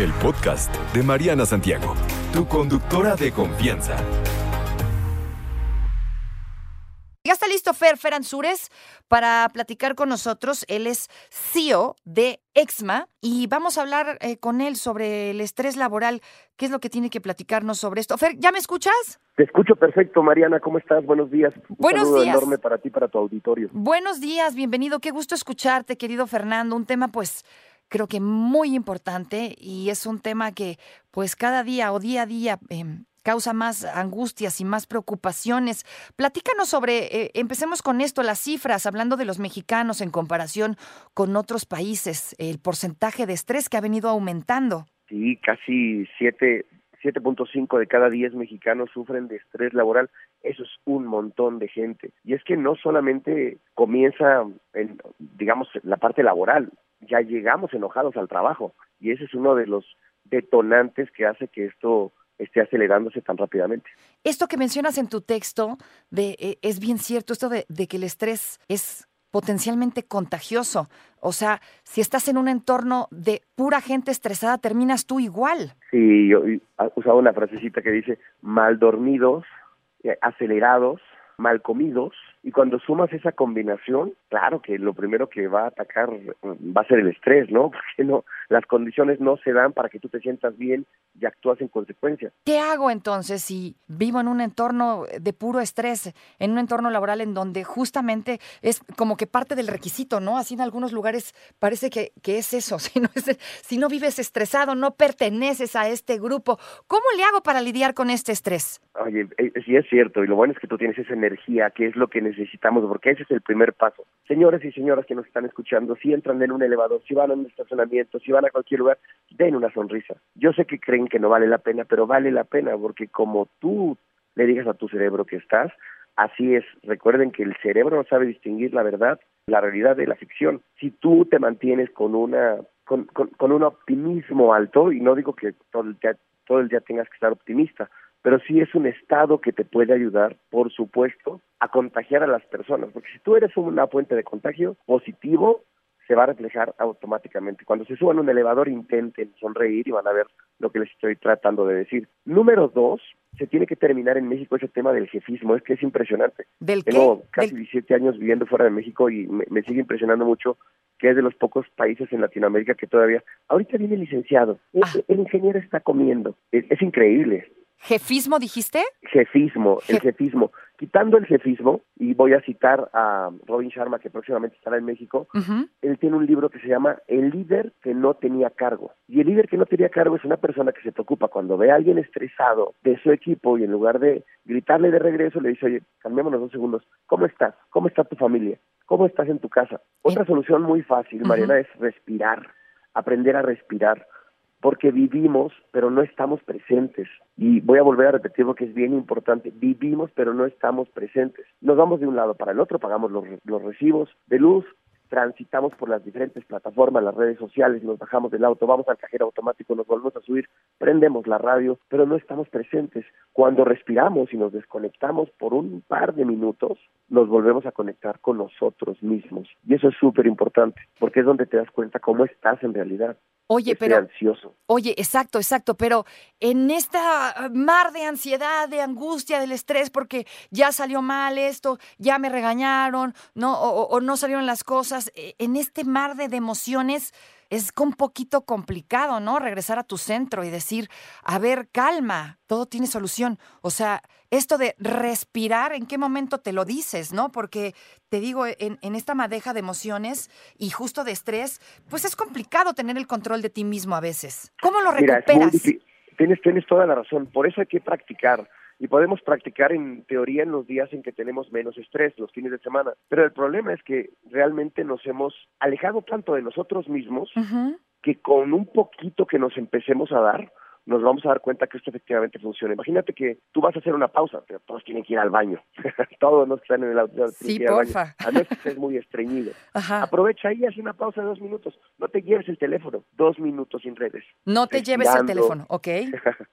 el podcast de Mariana Santiago, tu conductora de confianza. Ya está listo Fer, Fer Ansures, para platicar con nosotros. Él es CEO de Exma y vamos a hablar eh, con él sobre el estrés laboral. ¿Qué es lo que tiene que platicarnos sobre esto? Fer, ¿ya me escuchas? Te escucho perfecto, Mariana. ¿Cómo estás? Buenos días. Un Buenos saludo días. enorme para ti, para tu auditorio. Buenos días, bienvenido. Qué gusto escucharte, querido Fernando. Un tema, pues, creo que muy importante y es un tema que, pues, cada día o día a día em, causa más angustias y más preocupaciones. Platícanos sobre, eh, empecemos con esto, las cifras, hablando de los mexicanos en comparación con otros países, el porcentaje de estrés que ha venido aumentando. Sí, casi siete, 7.5 de cada 10 mexicanos sufren de estrés laboral. Eso es un montón de gente. Y es que no solamente comienza en, digamos, la parte laboral, ya llegamos enojados al trabajo. Y ese es uno de los detonantes que hace que esto esté acelerándose tan rápidamente. Esto que mencionas en tu texto de, eh, es bien cierto, esto de, de que el estrés es potencialmente contagioso. O sea, si estás en un entorno de pura gente estresada, terminas tú igual. Sí, yo he usado una frasecita que dice mal dormidos, eh, acelerados, mal comidos, y cuando sumas esa combinación, claro que lo primero que va a atacar mm, va a ser el estrés, ¿no? Porque no, las condiciones no se dan para que tú te sientas bien y actúas en consecuencia. ¿Qué hago entonces si vivo en un entorno de puro estrés, en un entorno laboral en donde justamente es como que parte del requisito, ¿no? Así en algunos lugares parece que, que es eso. Si no, es- si no vives estresado, no perteneces a este grupo. ¿Cómo le hago para lidiar con este estrés? Oye, eh, sí es cierto, y lo bueno es que tú tienes esa energía, que es lo que necesitamos, porque ese es el primer paso. Señores y señoras que nos están escuchando, si entran en un elevador, si van a un estacionamiento, si van a cualquier lugar, den una sonrisa. Yo sé que creen que no vale la pena, pero vale la pena, porque como tú le digas a tu cerebro que estás, así es. Recuerden que el cerebro no sabe distinguir la verdad, la realidad de la ficción. Si tú te mantienes con una con, con, con un optimismo alto, y no digo que todo el día, todo el día tengas que estar optimista, pero sí es un estado que te puede ayudar, por supuesto, a contagiar a las personas, porque si tú eres una fuente de contagio positivo, se va a reflejar automáticamente. Cuando se suban a un elevador, intenten sonreír y van a ver lo que les estoy tratando de decir. Número dos, se tiene que terminar en México ese tema del jefismo, es que es impresionante. ¿Del qué? Tengo casi Del- 17 años viviendo fuera de México y me, me sigue impresionando mucho que es de los pocos países en Latinoamérica que todavía, ahorita viene el licenciado, el, Ah. el ingeniero está comiendo, es, es increíble, ¿Jefismo dijiste? jefismo, el Jef- jefismo, quitando el jefismo, y voy a citar a Robin Sharma que próximamente estará en México, él tiene un libro que se llama El líder que no tenía cargo. Y el líder que no tenía cargo es una persona que se preocupa cuando ve a alguien estresado de su equipo y en lugar de gritarle de regreso le dice, oye, cambiémonos dos segundos, ¿cómo estás? ¿Cómo está tu familia? ¿Cómo estás en tu casa? Otra solución muy fácil, Mariana, es respirar, aprender a respirar, porque vivimos, pero no estamos presentes. Y voy a volver a repetir lo que es bien importante, vivimos, pero no estamos presentes. Nos vamos de un lado para el otro, pagamos los, los recibos de luz, transitamos por las diferentes plataformas, las redes sociales, nos bajamos del auto, vamos al cajero automático, nos volvemos a subir, prendemos la radio, pero no estamos presentes. Cuando respiramos y nos desconectamos por un par de minutos, nos volvemos a conectar con nosotros mismos. Y eso es súper importante, porque es donde te das cuenta cómo estás en realidad. Oye, pero ansioso. Oye, exacto, exacto, pero en esta mar de ansiedad, de angustia, del estrés, porque ya salió mal esto, ya me regañaron, no, o, o- no salieron las cosas, eh, en este mar de, de emociones es un poquito complicado, ¿no? Regresar a tu centro y decir, a ver, calma, todo tiene solución. O sea, esto de respirar, ¿en qué momento te lo dices, no? Porque te digo, en, en esta madeja de emociones y justo de estrés, pues es complicado tener el control de ti mismo a veces. ¿Cómo lo recuperas? Tienes, tienes toda la razón. Por eso hay que practicar. Y podemos practicar en teoría en los días en que tenemos menos estrés, los fines de semana. Pero el problema es que realmente nos hemos alejado tanto de nosotros mismos que con un poquito que nos empecemos a dar, nos vamos a dar cuenta que esto efectivamente funciona. Imagínate que tú vas a hacer una pausa, pero todos tienen que ir al baño. todos los que están en el auto tienen Sí, que ir al baño. porfa. A que estés muy estreñido. Ajá. Aprovecha ahí, haz una pausa de dos minutos. No te lleves el teléfono. Dos minutos sin redes. No te lleves el teléfono, ¿ok?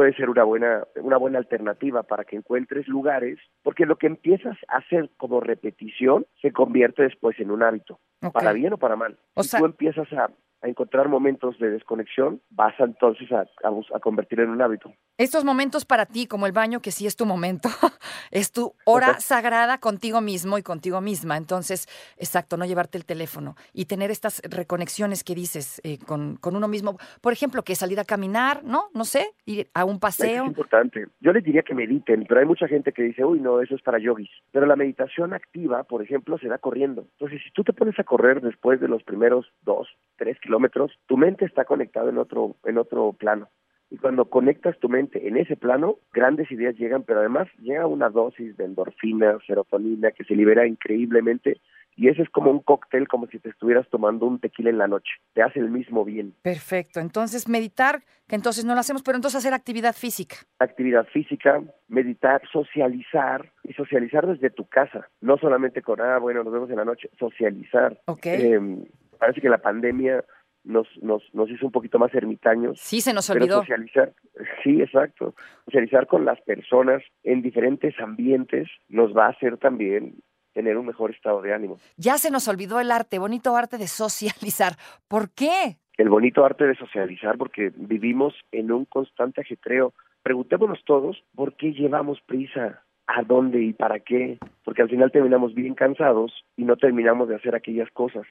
Puede ser una buena, una buena alternativa para que encuentres lugares, porque lo que empiezas a hacer como repetición se convierte después en un hábito, para bien o para mal. O si sea- tú empiezas a a encontrar momentos de desconexión, vas entonces a, a, a convertir en un hábito. Estos momentos para ti, como el baño, que sí es tu momento, es tu hora sagrada contigo mismo y contigo misma. Entonces, exacto, no llevarte el teléfono y tener estas reconexiones que dices eh, con, con, uno mismo. Por ejemplo, que salir a caminar, ¿no? No sé, ir a un paseo. Es importante. Yo les diría que mediten, pero hay mucha gente que dice, uy, no, eso es para yogis. Pero la meditación activa, por ejemplo, se da corriendo. Entonces, si tú te pones a correr después de los primeros dos, tres kilómetros, tu mente está conectada en otro, en otro plano. Y cuando conectas tu mente en ese plano, grandes ideas llegan, pero además llega una dosis de endorfina, serotonina que se libera increíblemente y ese es como un cóctel, como si te estuvieras tomando un tequila en la noche. Te hace el mismo bien. Perfecto. Entonces, meditar, que entonces no lo hacemos, pero entonces hacer actividad física. Actividad física, meditar, socializar y socializar desde tu casa. No solamente con, ah, bueno, nos vemos en la noche, socializar. Ok. Eh, parece que la pandemia nos, nos, nos hizo un poquito más ermitaños. Sí, se nos olvidó. socializar, sí, exacto. Socializar con las personas en diferentes ambientes nos va a hacer también tener un mejor estado de ánimo. Ya se nos olvidó el arte, bonito arte de socializar. ¿Por qué? El bonito arte de socializar porque vivimos en un constante ajetreo. Preguntémonos todos por qué llevamos prisa, a dónde y para qué, porque al final terminamos bien cansados y no terminamos de hacer aquellas cosas.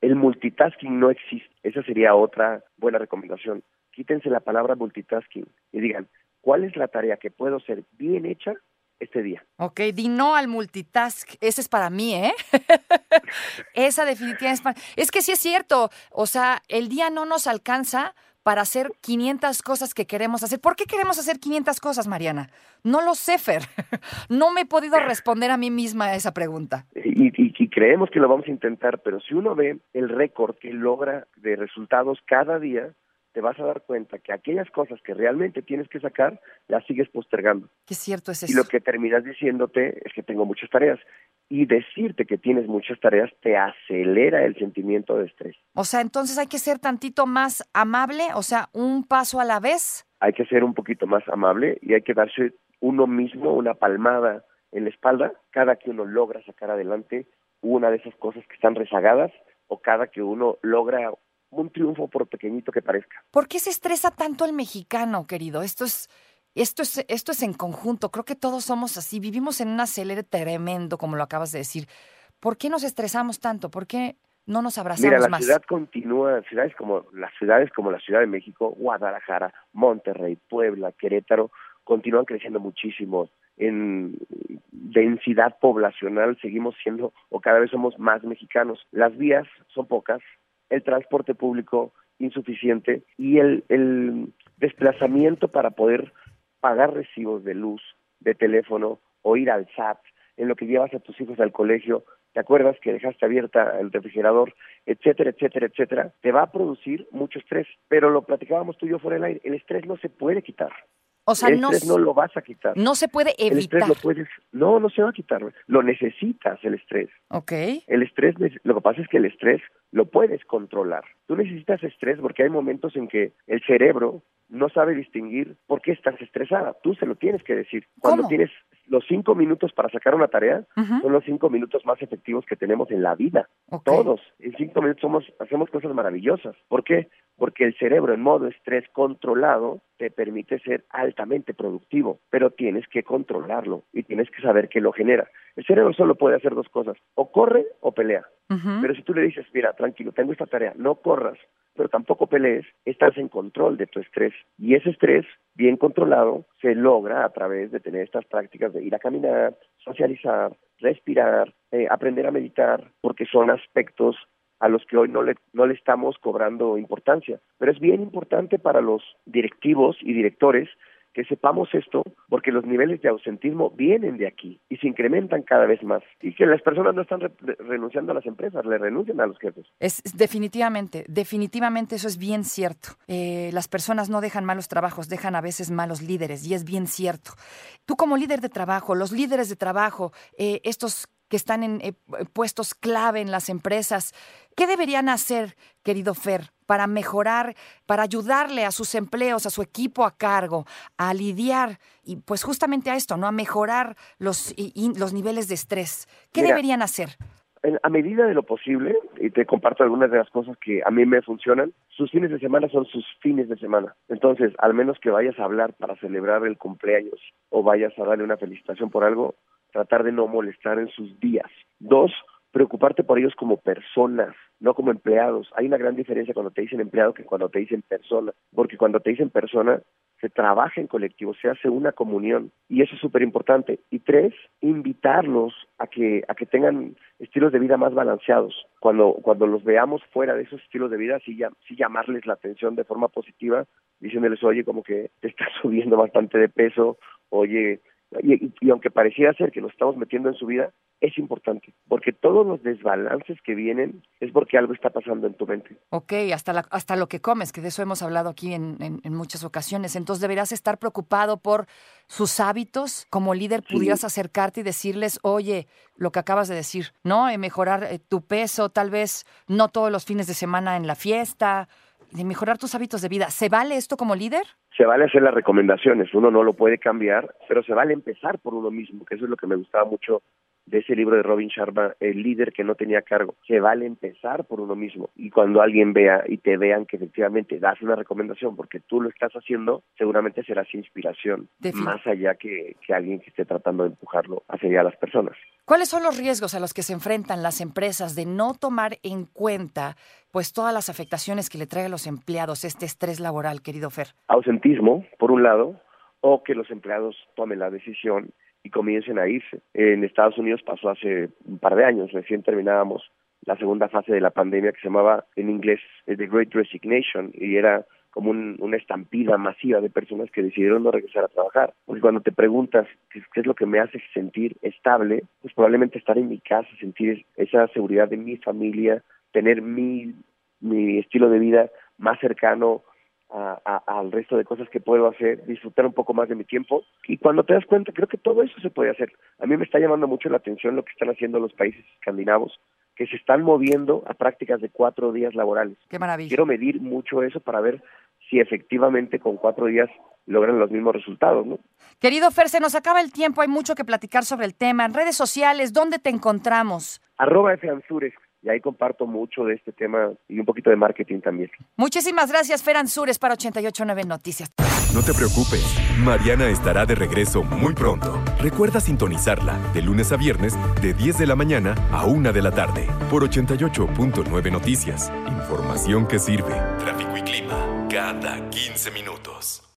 El multitasking no existe. Esa sería otra buena recomendación. Quítense la palabra multitasking y digan, ¿cuál es la tarea que puedo ser bien hecha este día? Ok, di no al multitask. Ese es para mí, ¿eh? Esa definitivamente es para... Es que sí es cierto. O sea, el día no nos alcanza para hacer 500 cosas que queremos hacer. ¿Por qué queremos hacer 500 cosas, Mariana? No lo sé, Fer. No me he podido responder a mí misma a esa pregunta. Y, y, y, creemos que lo vamos a intentar, pero si uno ve el récord que logra de resultados cada día, te vas a dar cuenta que aquellas cosas que realmente tienes que sacar, las sigues postergando. Qué cierto es eso. Y lo que terminas diciéndote es que tengo muchas tareas. Y decirte que tienes muchas tareas te acelera el sentimiento de estrés. O sea, entonces hay que ser tantito más amable, o sea, un paso a la vez. Hay que ser un poquito más amable y hay que darse uno mismo una palmada en la espalda cada que uno logra sacar adelante una de esas cosas que están rezagadas o cada que uno logra un triunfo por pequeñito que parezca. ¿Por qué se estresa tanto el mexicano, querido? Esto es, esto es, esto es en conjunto. Creo que todos somos así. Vivimos en un acelere tremendo, como lo acabas de decir. ¿Por qué nos estresamos tanto? ¿Por qué no nos abrazamos Mira, la más? ciudad continúa, ciudades como las ciudades como la Ciudad de México, Guadalajara, Monterrey, Puebla, Querétaro, continúan creciendo muchísimo en densidad poblacional seguimos siendo o cada vez somos más mexicanos. Las vías son pocas, el transporte público insuficiente y el, el desplazamiento para poder pagar recibos de luz, de teléfono o ir al SAT, en lo que llevas a tus hijos al colegio, te acuerdas que dejaste abierta el refrigerador, etcétera, etcétera, etcétera, te va a producir mucho estrés. Pero lo platicábamos tú y yo fuera del aire, el estrés no se puede quitar. O sea, el no, estrés no lo vas a quitar. no se puede El evitar. estrés lo puedes, no, no se va a quitar, lo necesitas el estrés. Ok. El estrés, lo que pasa es que el estrés lo puedes controlar. Tú necesitas estrés porque hay momentos en que el cerebro no sabe distinguir por qué estás estresada. Tú se lo tienes que decir. Cuando ¿Cómo? tienes los cinco minutos para sacar una tarea, son los cinco minutos más efectivos que tenemos en la vida. Todos. En cinco minutos somos, hacemos cosas maravillosas. ¿Por qué? Porque el cerebro en modo estrés controlado te permite ser altamente productivo, pero tienes que controlarlo y tienes que saber qué lo genera. El cerebro solo puede hacer dos cosas, o corre o pelea. Pero si tú le dices, mira, tranquilo, tengo esta tarea, no corras, pero tampoco pelees, estás en control de tu estrés. Y ese estrés, bien controlado, se logra a través de tener estas prácticas de ir a caminar, socializar, respirar, eh, aprender a meditar, porque son aspectos a los que hoy no le, no le estamos cobrando importancia. Pero es bien importante para los directivos y directores que sepamos esto, porque los niveles de ausentismo vienen de aquí y se incrementan cada vez más. Y que las personas no están re- renunciando a las empresas, le renuncian a los jefes. Es definitivamente, definitivamente eso es bien cierto. Eh, las personas no dejan malos trabajos, dejan a veces malos líderes y es bien cierto. Tú como líder de trabajo, los líderes de trabajo, eh, estos que están en eh, puestos clave en las empresas, ¿qué deberían hacer, querido Fer, para mejorar, para ayudarle a sus empleos, a su equipo a cargo, a lidiar y pues justamente a esto, ¿no? A mejorar los, y- y los niveles de estrés. ¿Qué Mira, deberían hacer? a medida de lo posible, y te comparto algunas de las cosas que a mí me funcionan, sus fines de semana son sus fines de semana. Entonces, al menos que vayas a hablar para celebrar el cumpleaños o vayas a darle una felicitación por algo, tratar de no molestar en sus días. Dos, preocuparte por ellos como personas, no como empleados. Hay una gran diferencia cuando te dicen empleado que cuando te dicen persona, porque cuando te dicen persona se trabaja en colectivo, se hace una comunión y eso es súper importante. Y tres, invitarlos a que a que tengan estilos de vida más balanceados. Cuando cuando los veamos fuera de esos estilos de vida, sí, sí llamarles la atención de forma positiva, diciéndoles, oye, como que te estás subiendo bastante de peso, oye, y, aunque pareciera ser que nos estamos metiendo en su vida, es importante, porque todos los desbalances que vienen es porque algo está pasando en tu mente. Ok, hasta, la, hasta lo que comes, que de eso hemos hablado aquí en, en, muchas ocasiones. Entonces deberás estar preocupado por sus hábitos. Como líder pudieras acercarte y decirles, oye, lo que acabas de decir, ¿no? Eh, mejorar eh, tu peso, tal vez no todos los fines de semana en la fiesta, de mejorar tus hábitos de vida. ¿Se vale esto como líder? Se vale hacer las recomendaciones, uno no lo puede cambiar, pero se vale empezar por uno mismo, que eso es lo que me gustaba mucho de ese libro de Robin Sharma, El líder que no tenía cargo. Se vale empezar por uno mismo y cuando alguien vea y te vean que efectivamente das una recomendación porque tú lo estás haciendo, seguramente serás inspiración, más allá que, que alguien que esté tratando de empujarlo hacia las personas. ¿Cuáles son los riesgos a los que se enfrentan las empresas de no tomar en cuenta pues todas las afectaciones que le trae a los empleados este estrés laboral, querido Fer? Ausentismo, por un lado, o que los empleados tomen la decisión y comiencen a irse. En Estados Unidos pasó hace un par de años, recién terminábamos la segunda fase de la pandemia que se llamaba en inglés eh, The Great Resignation y era como una estampida masiva de personas que decidieron no regresar a trabajar. Porque cuando te preguntas qué, es lo que me hace sentir estable, pues probablemente estar en mi casa, sentir esa seguridad de mi familia, tener mi, mi estilo de vida más cercano al resto de cosas que puedo hacer, disfrutar un poco más de mi tiempo. Y cuando te das cuenta, creo que todo eso se puede hacer. A mí me está llamando mucho la atención lo que están haciendo los países escandinavos, que se están moviendo a prácticas de cuatro días laborales. Qué maravilla. Quiero medir mucho eso para ver si efectivamente con cuatro días logran los mismos resultados, ¿no? Querido Fer, se nos acaba el tiempo, hay mucho que platicar sobre el tema. En redes sociales, ¿dónde te encontramos? Arroba F y ahí comparto mucho de este tema y un poquito de marketing también. Muchísimas gracias, Fer Ansures, para 889 Noticias. No te preocupes, Mariana estará de regreso muy pronto. Recuerda sintonizarla de lunes a viernes de 10 de la mañana a 1 de la tarde por 88.9 Noticias. Información que sirve. Tráfico y clima cada 15 minutos.